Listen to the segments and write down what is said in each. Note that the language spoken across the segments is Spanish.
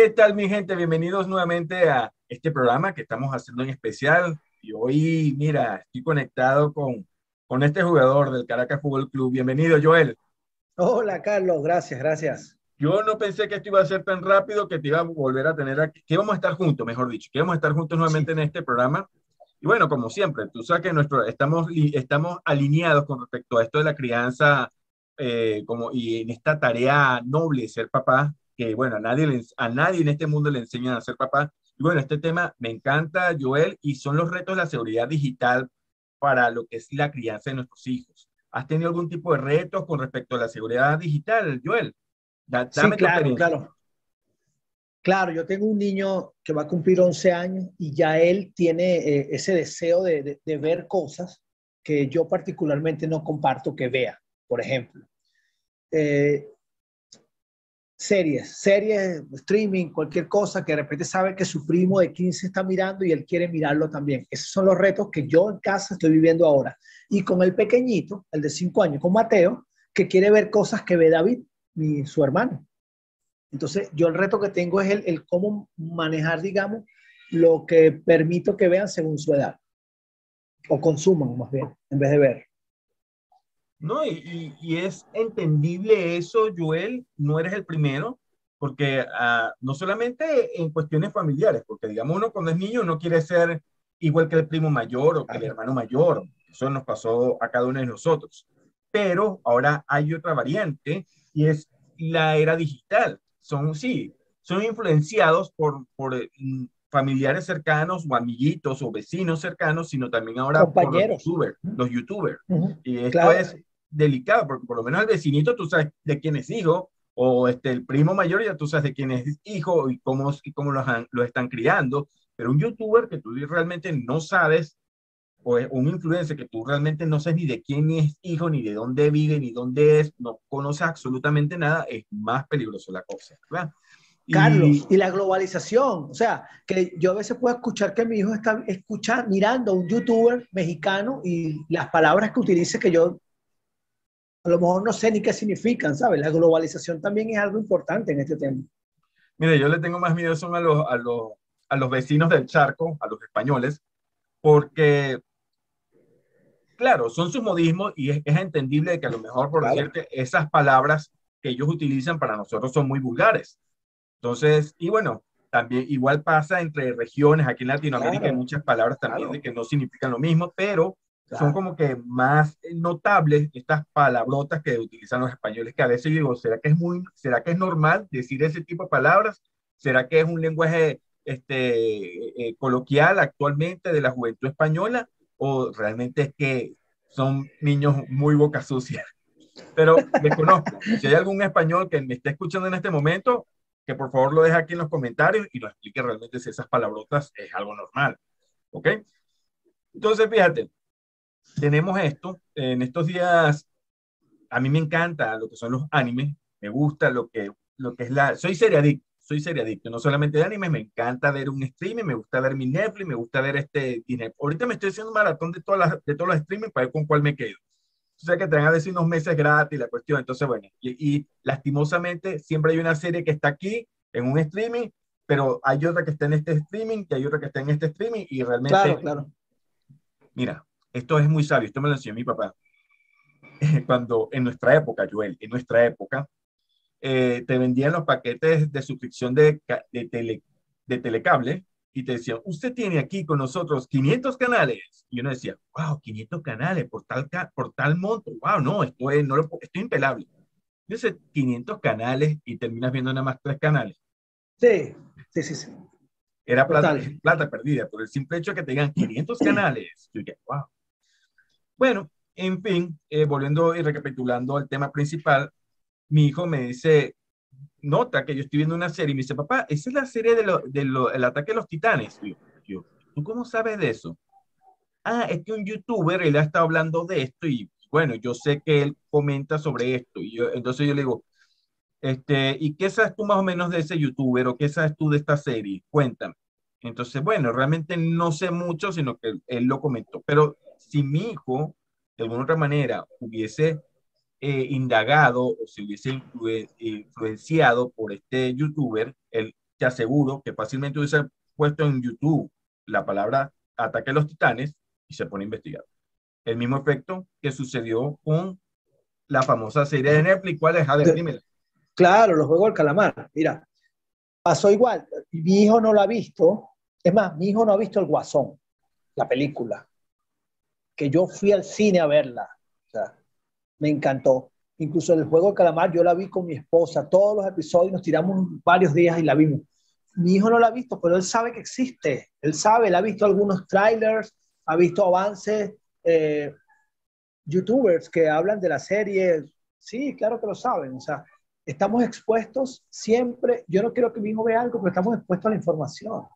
¿Qué tal mi gente? Bienvenidos nuevamente a este programa que estamos haciendo en especial. Y hoy, mira, estoy conectado con, con este jugador del Caracas Fútbol Club. Bienvenido, Joel. Hola, Carlos. Gracias, gracias. Yo no pensé que esto iba a ser tan rápido que te iba a volver a tener aquí, que íbamos a estar juntos, mejor dicho, que íbamos a estar juntos nuevamente en este programa. Y bueno, como siempre, tú sabes que nuestro, estamos, estamos alineados con respecto a esto de la crianza eh, como, y en esta tarea noble de ser papá, que bueno, a nadie, a nadie en este mundo le enseñan a ser papá. Y bueno, este tema me encanta, Joel, y son los retos de la seguridad digital para lo que es la crianza de nuestros hijos. ¿Has tenido algún tipo de retos con respecto a la seguridad digital, Joel? sí, claro, claro. Claro, yo tengo un niño que va a cumplir 11 años y ya él tiene eh, ese deseo de, de, ver cosas que yo particularmente no comparto que vea, por ejemplo. Eh, series, series, streaming, cualquier cosa que de repente sabe que su primo de 15 está mirando y él quiere mirarlo también. Esos son los retos que yo en casa estoy viviendo ahora. Y con el pequeñito, el de 5 años, con Mateo, que quiere ver cosas que ve David mi, su hermano. Entonces, yo el reto que tengo es el, el, cómo manejar, digamos, lo que permito que vean según su edad. O consuman, más bien, en vez de ver. No, y, y, es entendible eso, Joel, no eres el primero, porque uh, no solamente en cuestiones familiares, porque digamos uno cuando es niño no quiere ser igual que el primo mayor o que el hermano mayor, eso nos pasó a cada uno de nosotros. Pero ahora hay otra variante y es la era digital. Son, sí, son influenciados por, por mm, familiares cercanos o amiguitos o vecinos cercanos, sino también ahora por los youtubers. Los YouTubers. Y esto es delicado, porque por lo menos el vecinito tú sabes de quién es hijo, o este, el primo mayor ya tú sabes de quién es hijo y cómo, y cómo los, los están criando, pero un youtuber que tú realmente no sabes o un influencer que tú realmente no sabes ni de quién es hijo, ni de dónde vive, ni dónde es, no conoces absolutamente nada, es más peligroso la cosa, ¿verdad? Carlos, y, la globalización, o sea, que yo a veces puedo escuchar que mi hijo está escuchando, mirando a un youtuber mexicano y las palabras que utilice que yo a lo mejor no sé ni qué significan, ¿sabes? La globalización también es algo importante en este tema. Mire, yo le tengo más miedo son a los, a los, a los vecinos del charco, a los españoles, porque claro, son sus modismos y es, entendible que a lo mejor, por decirte, esas palabras que ellos utilizan para nosotros son muy vulgares. Entonces, y bueno, también igual pasa entre regiones, aquí en Latinoamérica hay muchas palabras también que no significan lo mismo, pero son como que más notables estas palabrotas que utilizan los españoles, que a veces digo, ¿será que es muy, será que es normal decir ese tipo de palabras? ¿Será que es un lenguaje este, eh, coloquial actualmente de la juventud española? o realmente es que son niños muy boca sucia. Pero me conozco. Si hay algún español que me esté escuchando en este momento, que por favor lo deje aquí en los comentarios y nos explique realmente si esas palabrotas es algo normal. ¿Ok? Entonces, fíjate, tenemos esto. En estos días, a mí me encanta lo que son los animes. Me gusta lo que, lo que es la... Soy seriadicto soy seriadicto, no solamente de anime, me encanta ver un streaming, me gusta ver mi Netflix, me gusta ver este Ahorita me estoy haciendo un maratón de, todas las, de todos los streaming para ver con cuál me quedo. O sea que te van a decir unos meses gratis la cuestión. Entonces, bueno, y, y, lastimosamente siempre hay una serie que está aquí en un streaming, pero hay otra que está en este streaming, que hay otra que está en este streaming y realmente... Claro, claro. Mira, esto es muy sabio, esto me lo enseñó mi papá. Cuando en nuestra época, Joel, en nuestra época, eh, te vendían los paquetes de suscripción de, de, tele, de telecable y te decían, usted tiene aquí con nosotros 500 canales. Y uno decía, wow, 500 canales por tal, por tal monto. Wow, no, esto es, no lo, esto es impelable. Dice 500 canales y terminas viendo nada más tres canales. Sí, sí, sí. sí. Era plata, plata, perdida por el simple hecho de que te digan 500 canales. Yo dije, wow. Bueno, en fin, eh, volviendo y recapitulando el tema principal, mi hijo me dice, nota que yo estoy viendo una serie y me dice, papá, esa es la serie del de lo, el ataque de los titanes. Yo, yo, ¿tú cómo sabes de eso? Ah, es que un youtuber, él ha estado hablando de esto y bueno, yo sé que él comenta sobre esto. Y yo, entonces yo le digo, este, ¿y qué sabes tú más o menos de ese youtuber o qué sabes tú de esta serie? Cuéntame. Entonces, bueno, realmente no sé mucho, sino que él lo comentó. Pero si mi hijo, de alguna otra manera, hubiese eh, indagado o se hubiese influenciado por este youtuber, él te aseguro que fácilmente hubiese puesto en YouTube la palabra ataque a los titanes y se pone a investigar. El mismo efecto que sucedió con la famosa serie de Netflix. ¿Cuál es? A ver, Claro, los juegos del calamar. Mira, pasó igual. Mi hijo no lo ha visto. Es más, mi hijo no ha visto El Guasón, la película. Que yo fui al cine a verla. O sea, me encantó. Incluso el juego del calamar yo la vi con mi esposa. Todos los episodios nos tiramos varios días y la vimos. Mi hijo no la ha visto, pero él sabe que existe. Él sabe, él ha visto algunos trailers, ha visto avances. Eh, youtubers que hablan de la serie, sí, claro que lo saben, o sea, estamos expuestos siempre, yo no quiero que mi hijo vea algo, pero estamos expuestos a la información.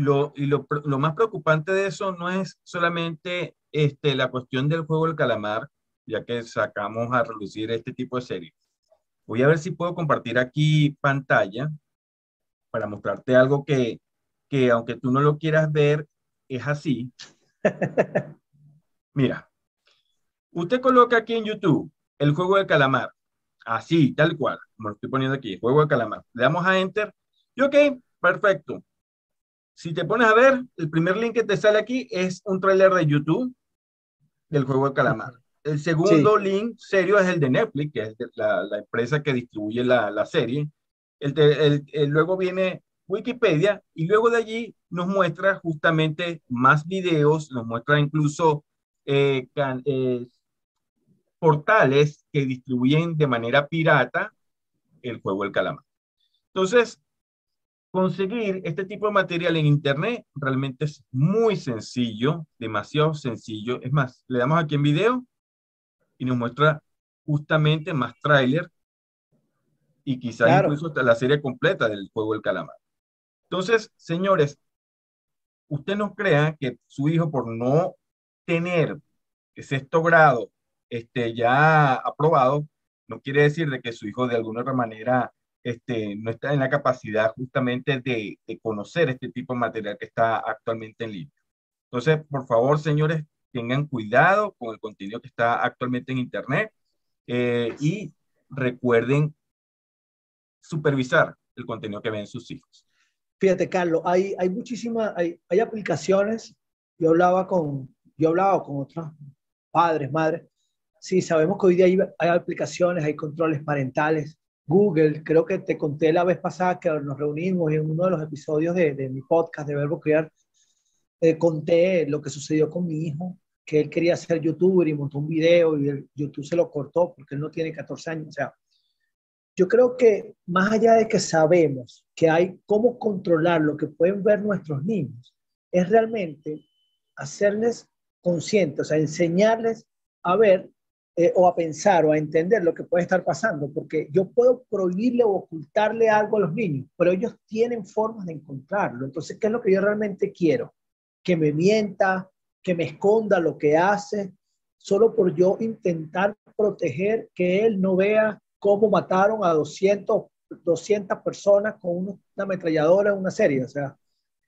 Lo, y lo, lo más preocupante de eso no es solamente este, la cuestión del juego del calamar, ya que sacamos a reducir este tipo de series. Voy a ver si puedo compartir aquí pantalla para mostrarte algo que, que aunque tú no lo quieras ver, es así. Mira, Usted coloca aquí en YouTube el juego de calamar, así, tal cual, como lo estoy poniendo aquí, juego de calamar. Le damos a Enter y ok, perfecto. Si te pones a ver, el primer link que te sale aquí es un tráiler de YouTube del juego de calamar. El segundo link serio es el de Netflix, que es la, empresa que distribuye la, serie. El, luego viene Wikipedia y luego de allí nos muestra justamente más videos, nos muestra incluso eh, eh, portales que distribuyen de manera pirata el juego del calamar. Entonces, conseguir este tipo de material en Internet realmente es muy sencillo, demasiado sencillo. Es más, le damos aquí en video y nos muestra justamente más tráiler y quizás incluso la serie completa del juego del calamar. Entonces, señores, usted no crea que su hijo por no tener sexto grado este, ya aprobado, no quiere decir de que su hijo de alguna otra manera este, no está en la capacidad justamente de, conocer este tipo de material que está actualmente en línea. Entonces, por favor, señores, tengan cuidado con el contenido que está actualmente en Internet eh, y recuerden supervisar el contenido que ven sus hijos. Fíjate, Carlos, hay, hay muchísimas, hay, hay aplicaciones. Yo hablaba con, yo hablaba con otros padres, madres, Sí, sabemos que hoy día hay, aplicaciones, hay controles parentales. Google, creo que te conté la vez pasada que nos reunimos en uno de los episodios de, mi podcast de Verbo Crear, eh, conté lo que sucedió con mi hijo, que él quería ser youtuber y montó un video y el YouTube se lo cortó porque él no tiene 14 años. O sea, yo creo que más allá de que sabemos que hay cómo controlar lo que pueden ver nuestros niños, es realmente hacerles conscientes, o sea, enseñarles a ver eh, o a pensar o a entender lo que puede estar pasando, porque yo puedo prohibirle o ocultarle algo a los niños, pero ellos tienen formas de encontrarlo. Entonces, ¿qué es lo que yo realmente quiero? Que me mienta, que me esconda lo que hace, solo por yo intentar proteger que él no vea cómo mataron a 200, 200 personas con una ametralladora en una serie. O sea,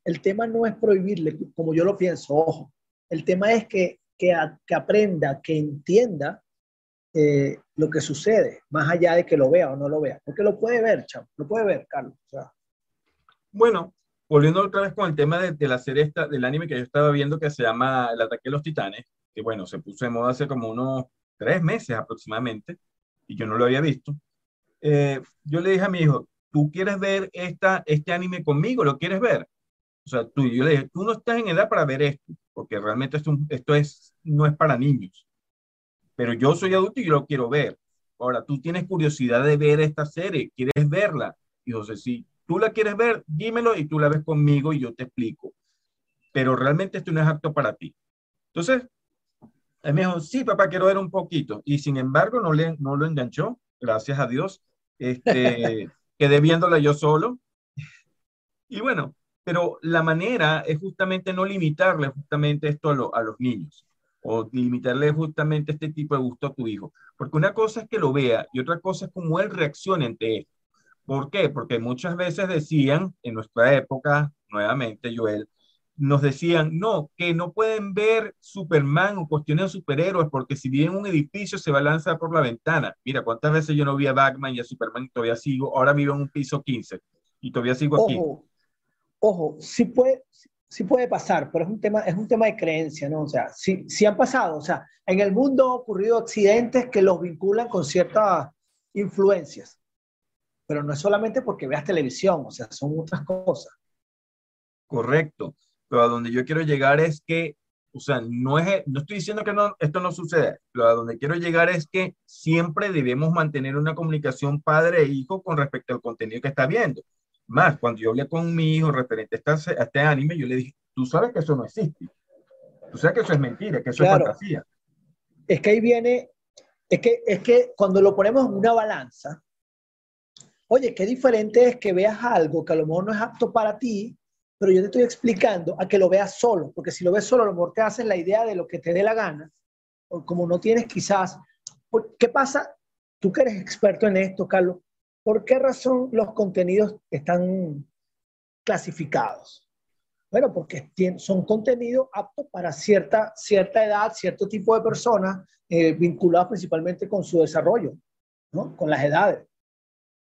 el tema no es prohibirle, como yo lo pienso, ojo. El tema es que, que, que aprenda, que entienda eh, lo que sucede, más allá de que lo vea o no lo vea, porque lo puede ver, chamo, lo puede ver, Carlos. Bueno, volviendo otra vez con el tema de, la serie esta, del anime que yo estaba viendo que se llama El ataque de los titanes, que bueno, se puso de moda hace como unos tres meses aproximadamente, y yo no lo había visto. Eh, yo le dije a mi hijo, ¿tú quieres ver esta, este anime conmigo? ¿Lo quieres ver? O sea, tú, yo le dije, tú no estás en edad para ver esto, porque realmente esto, esto es, no es para niños pero yo soy adulto y yo lo quiero ver. Ahora, tú tienes curiosidad de ver esta serie, quieres verla. Y José, si tú la quieres ver, dímelo y tú la ves conmigo y yo te explico. Pero realmente esto no es apto para ti. Entonces, él me dijo, sí, papá, quiero ver un poquito. Y sin embargo, no, le, no lo enganchó, gracias a Dios. Este, quedé viéndola yo solo. Y bueno, pero la manera es justamente no limitarle justamente esto a, a los niños o limitarle justamente este tipo de gusto a tu hijo. Porque una cosa es que lo vea y otra cosa es cómo él reaccione ante esto. ¿Por qué? Porque muchas veces decían, en nuestra época, nuevamente, Joel, nos decían, no, que no pueden ver Superman o cuestiones de superhéroes porque si vive en un edificio se va a lanzar por la ventana. Mira, cuántas veces yo no vi a Batman y a Superman y todavía sigo, ahora vivo en un piso 15. y todavía sigo aquí. Ojo, sí puede, sí puede pasar, pero es un tema, es un tema de creencia, ¿no? O sea, sí, sí han pasado, o sea, en el mundo han ocurrido accidentes que los vinculan con ciertas influencias, pero no es solamente porque veas televisión, o sea, son otras cosas. Correcto, pero a donde yo quiero llegar es que, o sea, no, es, no estoy diciendo que no, esto no sucede, pero a donde quiero llegar es que siempre debemos mantener una comunicación padre-hijo con respecto al contenido que está viendo. Más, cuando yo hablé con mi hijo referente a este, este, anime, yo le dije, tú sabes que eso no existe. Tú sabes que eso es mentira, que eso es fantasía. Es que ahí viene, es que, es que cuando lo ponemos en una balanza, oye, qué diferente es que veas algo que a lo mejor no es apto para ti, pero yo te estoy explicando a que lo veas solo, porque si lo ves solo, a lo mejor te haces la idea de lo que te dé la gana, o como no tienes quizás, ¿qué pasa? Tú que eres experto en esto, Carlos, ¿Por qué razón los contenidos están clasificados? Bueno, porque son contenidos aptos para cierta, cierta edad, cierto tipo de personas, eh, vinculados principalmente con su desarrollo, ¿no? Con las edades.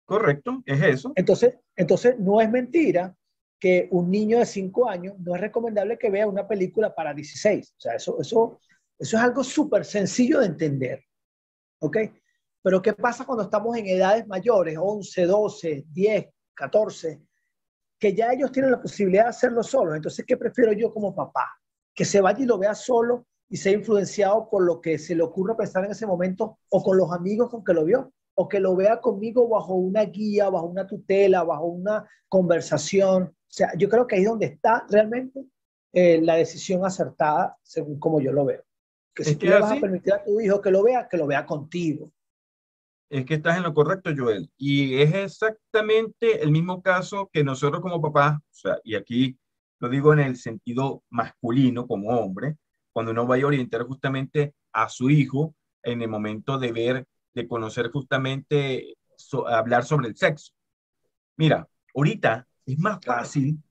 Correcto, es eso. Entonces, entonces no es mentira que un niño de 5 años no es recomendable que vea una película para 16. O sea, eso, eso, eso es algo súper sencillo de entender. ¿Ok? Pero ¿qué pasa cuando estamos en edades mayores, 11, 12, 10, 14, que ya ellos tienen la posibilidad de hacerlo solos? Entonces, ¿qué prefiero yo como papá? Que se vaya y lo vea solo y sea influenciado por lo que se le ocurra pensar en ese momento o con los amigos con que lo vio, o que lo vea conmigo bajo una guía, bajo una tutela, bajo una conversación. O sea, yo creo que ahí es donde está realmente eh, la decisión acertada, según como yo lo veo. Que si tú le vas a permitir a tu hijo que lo vea, que lo vea contigo es que estás en lo correcto, Joel. Y es exactamente el mismo caso que nosotros como papás, o sea, y aquí lo digo en el sentido masculino como hombre, cuando uno vaya a orientar justamente a su hijo en el momento de ver, de conocer justamente, hablar sobre el sexo. Mira, ahorita es más fácil,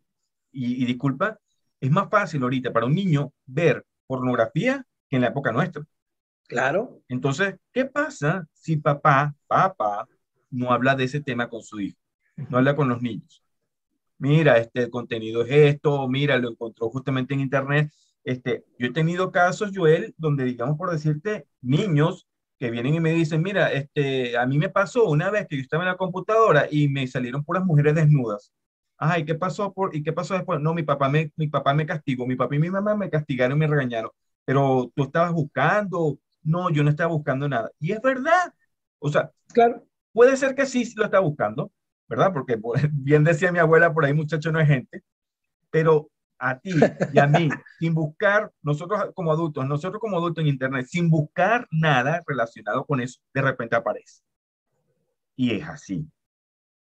y, y disculpa, es más fácil ahorita para un niño ver pornografía que en la época nuestra. Claro. Entonces, ¿qué pasa si papá, papá, no habla de ese tema con su hijo? No habla con los niños. Mira, este contenido es esto, mira, lo encontró justamente en internet. Este, yo he tenido casos, Joel, donde, digamos, por decirte, niños que vienen y me dicen, mira, este, a mí me pasó una vez que yo estaba en la computadora y me salieron puras mujeres desnudas. Ay, ¿qué pasó por, y qué pasó después? No, mi papá me, mi papá me castigó, mi papá y mi mamá me castigaron y me regañaron. Pero tú estabas buscando, no, yo no estaba buscando nada. Y es verdad. O sea, claro, puede ser que sí lo está buscando, ¿verdad? Porque bien decía mi abuela, por ahí muchacho no es gente, pero a ti y a mí, sin buscar, nosotros como adultos, nosotros como adultos en Internet, sin buscar nada relacionado con eso, de repente aparece. Y es así.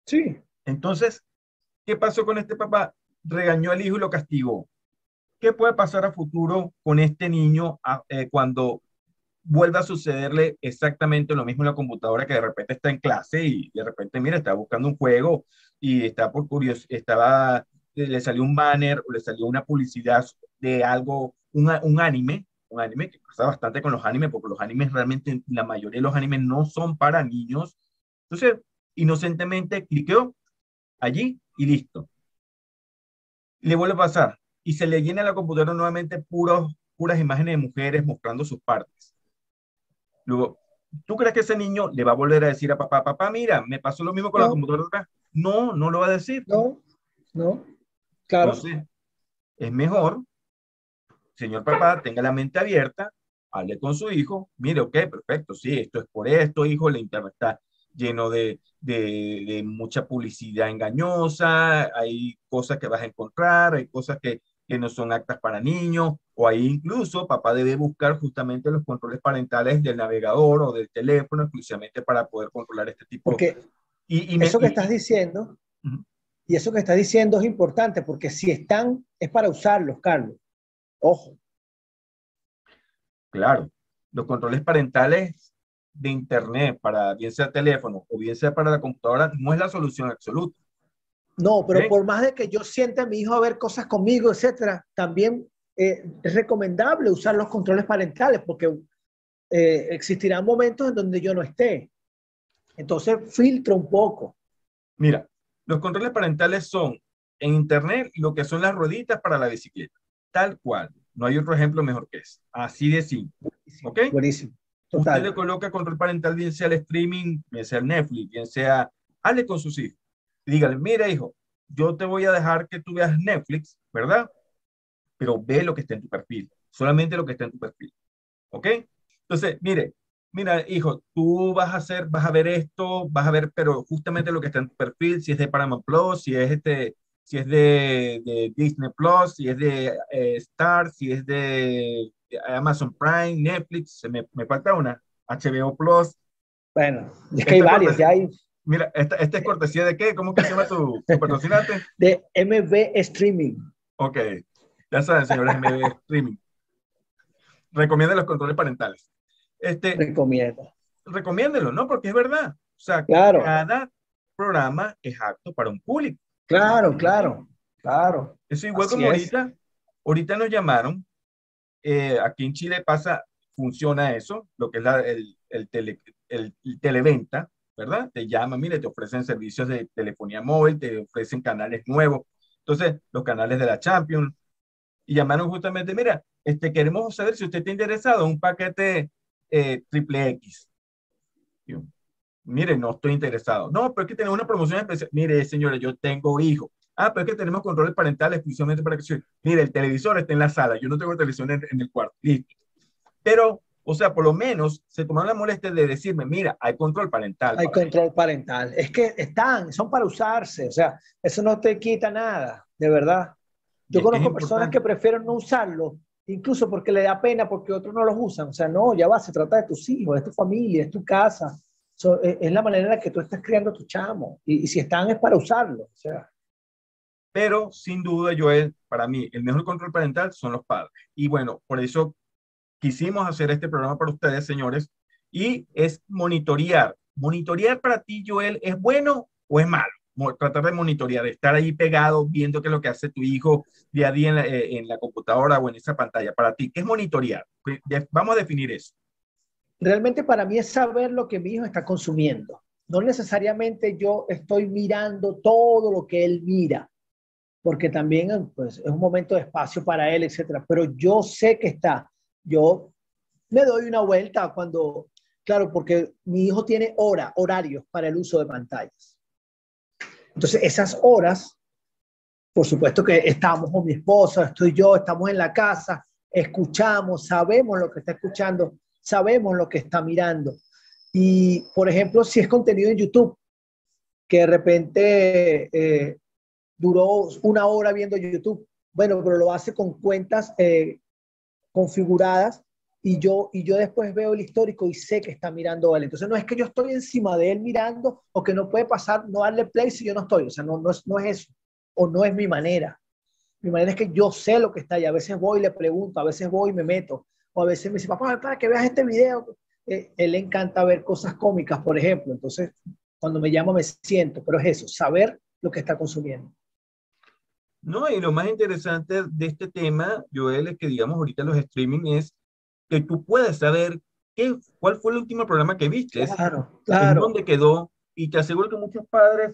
Sí. Entonces, ¿qué pasó con este papá? Regañó al hijo y lo castigó. ¿Qué puede pasar a futuro con este niño eh, cuando vuelva a sucederle exactamente lo mismo en la computadora que de repente está en clase y de repente, mira, está buscando un juego y está por curiosidad, estaba, le salió un banner o le salió una publicidad de algo, un, un anime, un anime que pasa bastante con los animes, porque los animes realmente, la mayoría de los animes no son para niños. Entonces, inocentemente cliqueó allí y listo. Le vuelve a pasar y se le llena la computadora nuevamente puros, puras imágenes de mujeres mostrando sus partes. Luego, ¿tú crees que ese niño le va a volver a decir a papá, papá, mira, me pasó lo mismo con la computadora? No, no lo va a decir. No, no, claro. Entonces, es mejor, señor papá, tenga la mente abierta, hable con su hijo, mire, ok, perfecto, sí, esto es por esto, hijo, el internet está lleno de, de, de mucha publicidad engañosa, hay cosas que vas a encontrar, hay cosas que que no son actas para niños, o ahí incluso papá debe buscar justamente los controles parentales del navegador o del teléfono exclusivamente para poder controlar este tipo. Porque y, y eso que estás diciendo, y eso que estás diciendo es importante, porque si están, es para usarlos, Carlos. Ojo. Claro, los controles parentales de Internet, para bien sea teléfono o bien sea para la computadora, no es la solución absoluta. No, pero por más de que yo sienta a mi hijo a ver cosas conmigo, etcétera, también eh, es recomendable usar los controles parentales porque eh, existirán momentos en donde yo no esté. Entonces, filtra un poco. Mira, Los controles parentales son en Internet lo que son las rueditas para la bicicleta. Tal cual. No hay otro ejemplo mejor que ese. Así de simple. ¿Ok? Buenísimo. Usted le coloca control parental, bien sea el streaming, bien sea el Netflix, bien sea, hable con sus hijos. Dígale, mira hijo, yo te voy a dejar que tú veas Netflix, ¿verdad? Pero ve lo que está en tu perfil, solamente lo que está en tu perfil. ¿Ok? Entonces, mire, mira, hijo, tú vas a hacer, vas a ver esto, vas a ver, pero justamente lo que está en tu perfil, si es de Paramount Plus, si es este, si es de, Disney Plus, si es de eh, Star, si es de Amazon Prime, Netflix, me, me falta una, HBO Plus. Bueno, es que hay varios, ya hay. Mira, esta, esta, es cortesía de qué? ¿Cómo que se llama tu, patrocinante? De MB Streaming. Ok, ya saben, señores, MB Streaming. Recomienda los controles parentales. Este, Recomienda. Recomiéndelo, ¿no? Porque es verdad. O sea, cada programa es apto para un público. Claro, claro, claro. Eso igual como ahorita, ahorita nos llamaron, eh, aquí en Chile pasa, funciona eso, lo que es la, el, el, tele, el, televenta, ¿verdad? Te llaman, mire, te ofrecen servicios de telefonía móvil, te ofrecen canales nuevos. Entonces, los canales de la Champions, y llamaron justamente, mira, este, queremos saber si usted está interesado en un paquete eh, triple X. mire, no estoy interesado. No, pero es que tenemos una promoción especial. Mire, señora, yo tengo hijos. Ah, pero es que tenemos controles parentales exclusivamente para que... Mire, el televisor está en la sala. Yo no tengo televisión en, en el cuarto. Listo. Pero o sea, por lo menos se tomaron la molestia de decirme, mira, hay control parental. Hay control parental. Es que están, son para usarse. O sea, eso no te quita nada, de verdad. Yo conozco personas que prefieren no usarlo, incluso porque le da pena porque otros no los usan. O sea, no, ya va, se trata de tus hijos, de tu familia, es tu casa. E, es, la manera en la que tú estás criando a tu chamo. Y, y si están es para usarlo. O sea. Pero sin duda, Joel, para mí, el mejor control parental son los padres. Y bueno, por eso quisimos hacer este programa para ustedes, señores, y es monitorear. Monitorear para ti, Joel, ¿es bueno o es malo? Tratar de monitorear, estar ahí pegado viendo qué es lo que hace tu hijo día a día en la, eh, en la computadora o en esa pantalla. Para ti, ¿qué es monitorear? Vamos a definir eso. Realmente para mí es saber lo que mi hijo está consumiendo. No necesariamente yo estoy mirando todo lo que él mira, porque también pues, es un momento de espacio para él, etcétera. Pero yo sé que está yo me doy una vuelta cuando, claro, porque mi hijo tiene hora, horarios para el uso de pantallas. Entonces, esas horas, por supuesto que estamos con mi esposa, estoy yo, estamos en la casa, escuchamos, sabemos lo que está escuchando, sabemos lo que está mirando. Y, por ejemplo, si es contenido en YouTube, que de repente eh, duró una hora viendo YouTube, bueno, pero lo hace con cuentas eh, configuradas y yo, y yo después veo el histórico y sé que está mirando él. Entonces no es que yo estoy encima de él mirando o que no puede pasar, no darle play si yo no estoy. O sea, no, no, es, no es eso. O no es mi manera. Mi manera es que yo sé lo que está ahí. A veces voy y le pregunto, a veces voy y me meto. O a veces me dice, papá, para que veas este video. Eh, él le encanta ver cosas cómicas, por ejemplo. Entonces, cuando me llama me siento. Pero es eso, saber lo que está consumiendo. No, y lo más interesante de este tema, Joel, es que digamos ahorita los streaming es que tú puedes saber qué, cuál fue el último programa que viste, claro, claro. dónde quedó, y te aseguro que muchos padres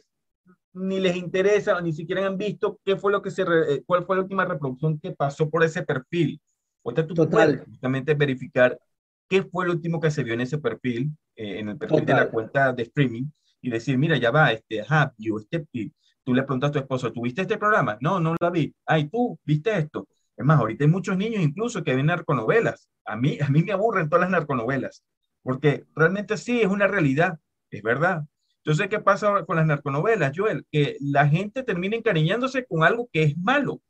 ni les interesa, ni siquiera han visto qué fue lo que se, eh, cuál fue la última reproducción que pasó por ese perfil. Ahorita tú Total. puedes justamente verificar qué fue el último que se vio en ese perfil, eh, en el perfil de la cuenta de streaming, y decir, mira, ya va, este, ajá, vio este, Tú le preguntas a tu esposo, ¿tuviste este programa? No, no la vi. Ay, tú, ¿viste esto? Es más, ahorita hay muchos niños incluso que ven narconovelas. A mí, a mí me aburren todas las narconovelas, porque realmente sí, es una realidad, es verdad. Entonces, ¿qué pasa con las narconovelas, Joel? Que la gente termina encariñándose con algo que es malo.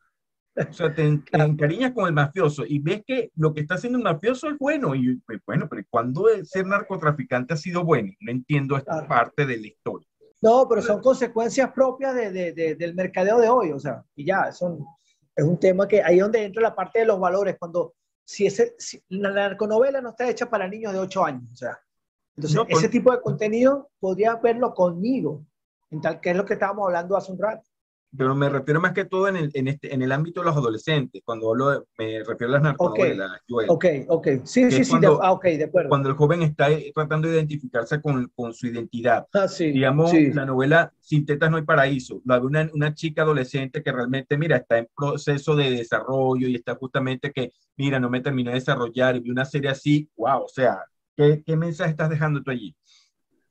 O sea, te, encariñas con el mafioso y ves que lo que está haciendo el mafioso es bueno. Y pues, bueno, pero ¿cuándo ser narcotraficante ha sido bueno? No entiendo esta parte de la historia. No, pero son consecuencias propias de, de, del mercadeo de hoy, o sea, y ya, son, es un tema que ahí es donde entra la parte de los valores, cuando si, ese, la narconovela no está hecha para niños de 8 años, o sea, entonces ese tipo de contenido podría verlo conmigo, en tal que es lo que estábamos hablando hace un rato. Pero me refiero más que todo en el, en este, en el ámbito de los adolescentes, cuando hablo me refiero a las narconovelas. Ok, ok, sí, sí, sí, ah, ok, de acuerdo. Cuando el joven está tratando de identificarse con, con su identidad. Ah, sí, Digamos, la novela Sin tetas no hay paraíso, la de una, una, chica adolescente que realmente, mira, está en proceso de desarrollo y está justamente que, mira, no me terminé de desarrollar y vi una serie así, wow, o sea, ¿qué, qué mensaje estás dejando tú allí?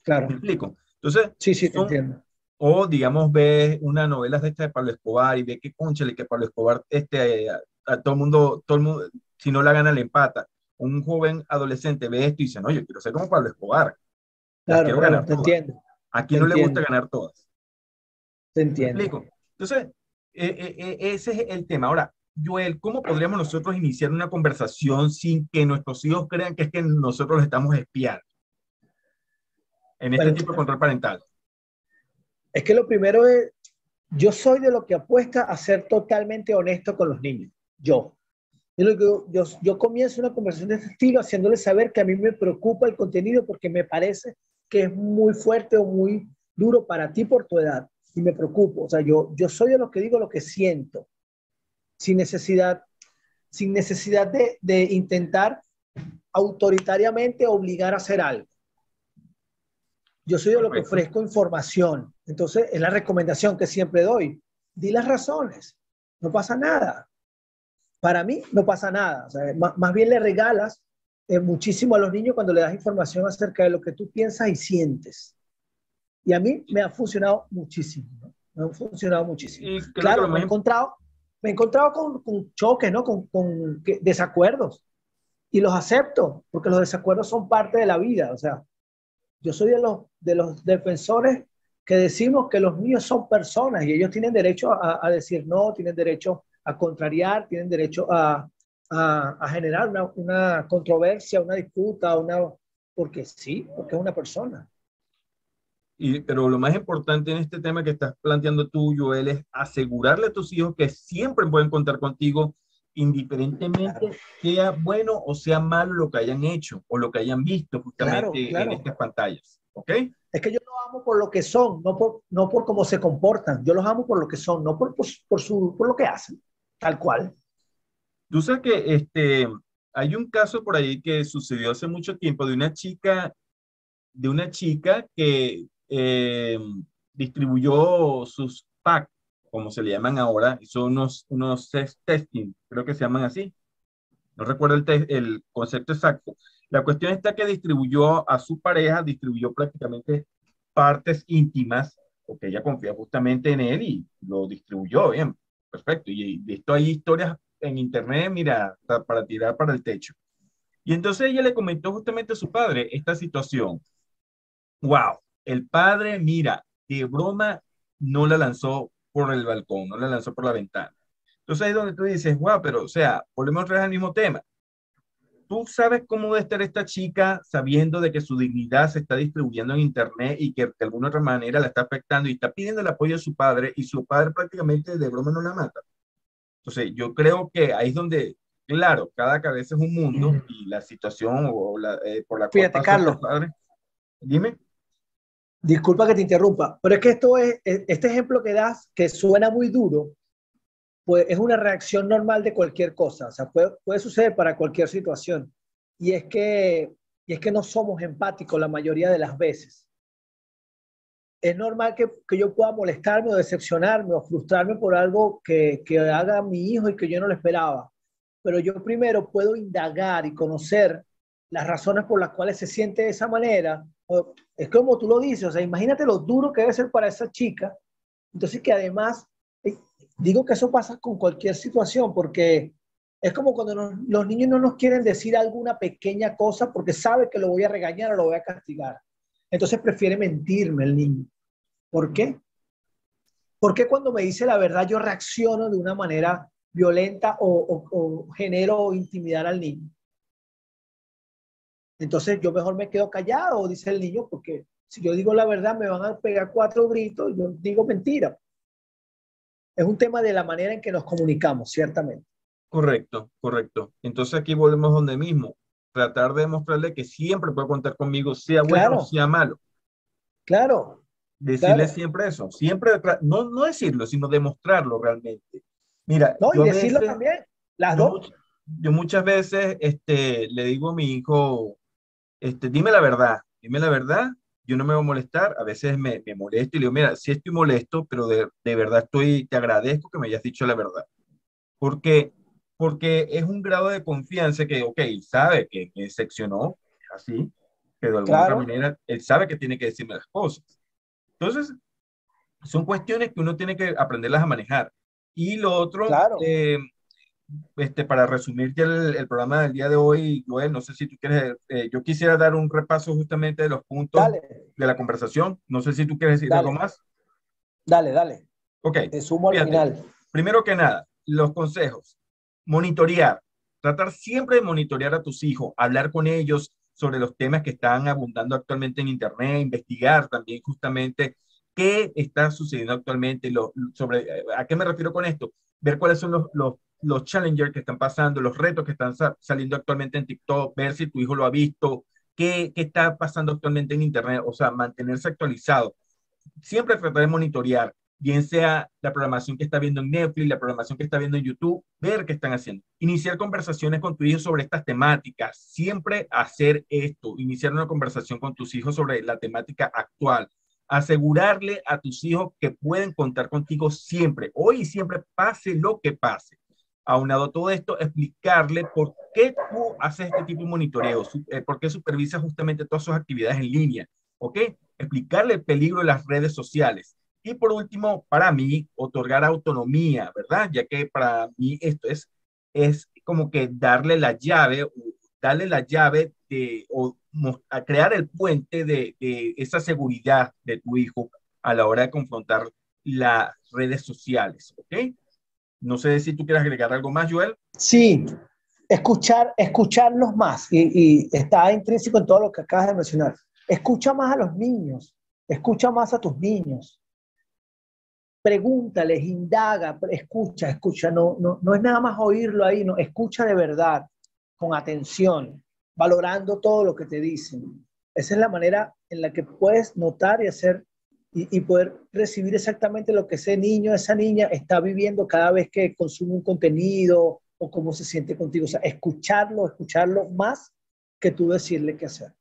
Claro. ¿Me explico? Entonces, sí, sí, te entiendo o, digamos, ves una novela de esta de Pablo Escobar y ve que, conchale, que Pablo Escobar, este, a, todo el mundo, todo el mundo, si no la gana, le empata. Un joven adolescente ve esto y dice, no, yo quiero ser como Pablo Escobar. Claro, claro te entiendo. ¿A quién no le gusta ganar todas? Te entiendo. Entonces, eh, eh, eh, ese es el tema. Ahora, Joel, ¿cómo podríamos nosotros iniciar una conversación sin que nuestros hijos crean que es que nosotros los estamos espiando en este tipo de control parental? Es que lo primero es, yo soy de lo que apuesta a ser totalmente honesto con los niños. Yo. Yo, yo, yo comienzo una conversación de este estilo haciéndoles saber que a mí me preocupa el contenido porque me parece que es muy fuerte o muy duro para ti por tu edad y me preocupo. O sea, yo, yo soy de los que digo lo que siento, sin necesidad, sin necesidad de, de intentar autoritariamente obligar a hacer algo. Yo soy de lo que ofrezco información. Entonces, es la recomendación que siempre doy. Di las razones. No pasa nada. Para mí, no pasa nada. más, bien le regalas eh, muchísimo a los niños cuando le das información acerca de lo que tú piensas y sientes. Y a mí me ha funcionado muchísimo. Me ha funcionado muchísimo. claro, me he encontrado, me he encontrado con, choques, ¿no? Con, con desacuerdos. Y los acepto, porque los desacuerdos son parte de la vida. O sea, yo soy de los, de los defensores que decimos que los niños son personas y ellos tienen derecho a, decir no, tienen derecho a contrariar, tienen derecho a, a, generar una, una, controversia, una disputa, una, porque sí, porque es una persona. Y, pero lo más importante en este tema que estás planteando tú, Joel, es asegurarle a tus hijos que siempre pueden contar contigo indiferentemente sea bueno o sea malo lo que hayan hecho o lo que hayan visto justamente en estas pantallas. ¿Ok? Es que yo los amo por lo que son, no por, no por cómo se comportan. Yo los amo por lo que son, no por, por, su, por lo que hacen, tal cual. Tú sabes que este, hay un caso por ahí que sucedió hace mucho tiempo de una chica, de una chica que eh, distribuyó sus packs como se le llaman ahora, son unos, unos testing, creo que se llaman así. No recuerdo el, el concepto exacto. La cuestión está que distribuyó a su pareja, distribuyó prácticamente partes íntimas, porque ella confía justamente en él y lo distribuyó bien. Perfecto. Y visto hay historias en internet, mira, para tirar para el techo. Y entonces ella le comentó justamente a su padre esta situación. Wow, el padre, mira, de broma no la lanzó por el balcón, no la lanzó por la ventana. Entonces ahí es donde tú dices, wow, pero o sea, volvemos otra vez al mismo tema. Tú sabes cómo debe estar esta chica sabiendo de que su dignidad se está distribuyendo en internet y que de alguna otra manera la está afectando y está pidiendo el apoyo de su padre y su padre prácticamente de broma no la mata. Entonces yo creo que ahí es donde, claro, cada cabeza es un mundo y la situación o la, eh, por la cual Fíjate, Carlos. Padre, dime. Disculpa que te interrumpa, pero es que esto es, e, este ejemplo que das, que suena muy duro, pues es una reacción normal de cualquier cosa, o sea, puede, puede suceder para cualquier situación. Y es, que, y es que no somos empáticos la mayoría de las veces. Es normal que, que yo pueda molestarme o decepcionarme o frustrarme por algo que, que haga mi hijo y que yo no lo esperaba. Pero yo primero puedo indagar y conocer las razones por las cuales se siente de esa manera es como tú lo dices, o sea, imagínate lo duro que debe ser para esa chica. Entonces, que además, eh, digo que eso pasa con cualquier situación, porque es como cuando los niños no nos quieren decir alguna pequeña cosa porque sabe que lo voy a regañar o lo voy a castigar. Entonces prefiere mentirme el niño. ¿Por qué? Porque cuando me dice la verdad yo reacciono de una manera violenta o, o, o genero intimidar al niño? Entonces yo mejor me quedo callado, dice el niño, porque si yo digo la verdad me van a pegar cuatro gritos y yo digo mentira. Es un tema de la manera en que nos comunicamos, ciertamente. Correcto, correcto. Entonces aquí volvemos donde mismo. Tratar de demostrarle que siempre puede contar conmigo, sea bueno o sea malo. Claro. Decirle siempre eso, siempre, no, no decirlo, sino demostrarlo realmente. Mira, no, y decirlo también, las dos. Yo muchas veces este, le digo a mi hijo, este, dime la verdad, dime la verdad, yo no me voy a molestar, a veces me, me molesto y le digo, mira, sí estoy molesto, pero de, de, verdad estoy, te agradezco que me hayas dicho la verdad. Porque, porque es un grado de confianza que, ok, sabe que me seccionó, así, pero de alguna manera él sabe que tiene que decirme las cosas. Entonces, son cuestiones que uno tiene que aprenderlas a manejar. Y lo otro, eh, este, para resumir el, el, programa del día de hoy, Joel, no sé si tú quieres, eh, yo quisiera dar un repaso justamente de los puntos de la conversación. No sé si tú quieres decir algo más. Dale, dale. Ok. Te sumo al final. Primero que nada, los consejos. Monitorear. Tratar siempre de monitorear a tus hijos, hablar con ellos, sobre los temas que están abundando actualmente en Internet, investigar también justamente qué está sucediendo actualmente, lo, sobre, ¿a qué me refiero con esto? Ver cuáles son los, los, los challengers que están pasando, los retos que están saliendo actualmente en TikTok, ver si tu hijo lo ha visto, qué, qué está pasando actualmente en Internet, o sea, mantenerse actualizado. Siempre tratar de monitorear bien sea la programación que está viendo en Netflix, la programación que está viendo en YouTube, ver qué están haciendo. Iniciar conversaciones con tu hijo sobre estas temáticas, siempre hacer esto, iniciar una conversación con tus hijos sobre la temática actual, asegurarle a tus hijos que pueden contar contigo siempre, hoy y siempre, pase lo que pase. Aunado todo esto, explicarle por qué tú haces este tipo de monitoreo, eh, por qué supervisas justamente todas sus actividades en línea, ¿ok? Explicarle el peligro de las redes sociales y por último, para mí, otorgar autonomía, ¿verdad? Ya que para mí esto es, es como que darle la llave, darle la llave de, o a crear el puente de, de esa seguridad de tu hijo a la hora de confrontar las redes sociales, ¿ok? No sé si tú quieres agregar algo más, Joel. Sí, escuchar, escucharlos más y, y, está intrínseco en todo lo que acabas de mencionar. Escucha más a los niños, escucha más a tus niños pregúntales, indaga, escucha, escucha, no, no, no es nada más oírlo ahí, no, escucha de verdad, con atención, valorando todo lo que te dicen. Esa es la manera en la que puedes notar y hacer y, poder recibir exactamente lo que ese niño, esa niña está viviendo cada vez que consume un contenido o cómo se siente contigo. O sea, escucharlo, escucharlo más que tú decirle qué hacer.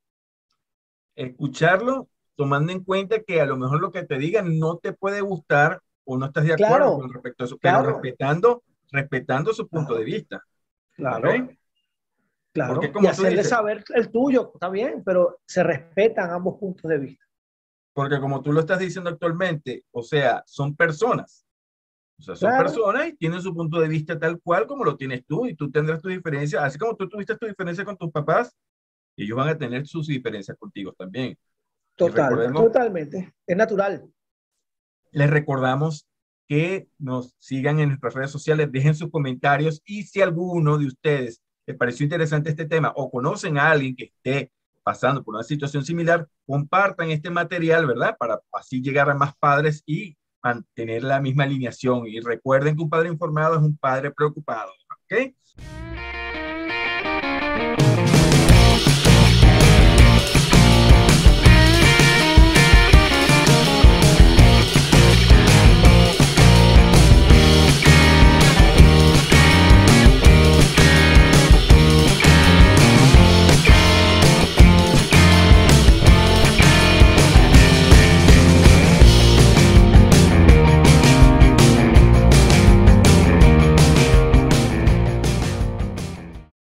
Escucharlo tomando en cuenta que a lo mejor lo que te digan no te puede gustar o no estás de acuerdo con respecto a eso, pero respetando, respetando su punto de vista. Claro. Claro. y hacerle saber el tuyo, está bien, pero se respetan ambos puntos de vista. Porque como tú lo estás diciendo actualmente, o sea, son personas. O sea, son personas y tienen su punto de vista tal cual como lo tienes tú y tú tendrás tu diferencia, así como tú tuviste tu diferencia con tus papás, ellos van a tener sus diferencias contigo también. Total, totalmente. Es natural. Les recordamos que nos sigan en nuestras redes sociales, dejen sus comentarios y si alguno de ustedes les pareció interesante este tema o conocen a alguien que esté pasando por una situación similar, compartan este material, ¿verdad? Para así llegar a más padres y mantener la misma alineación. Y recuerden que un padre informado es un padre preocupado, ¿ok?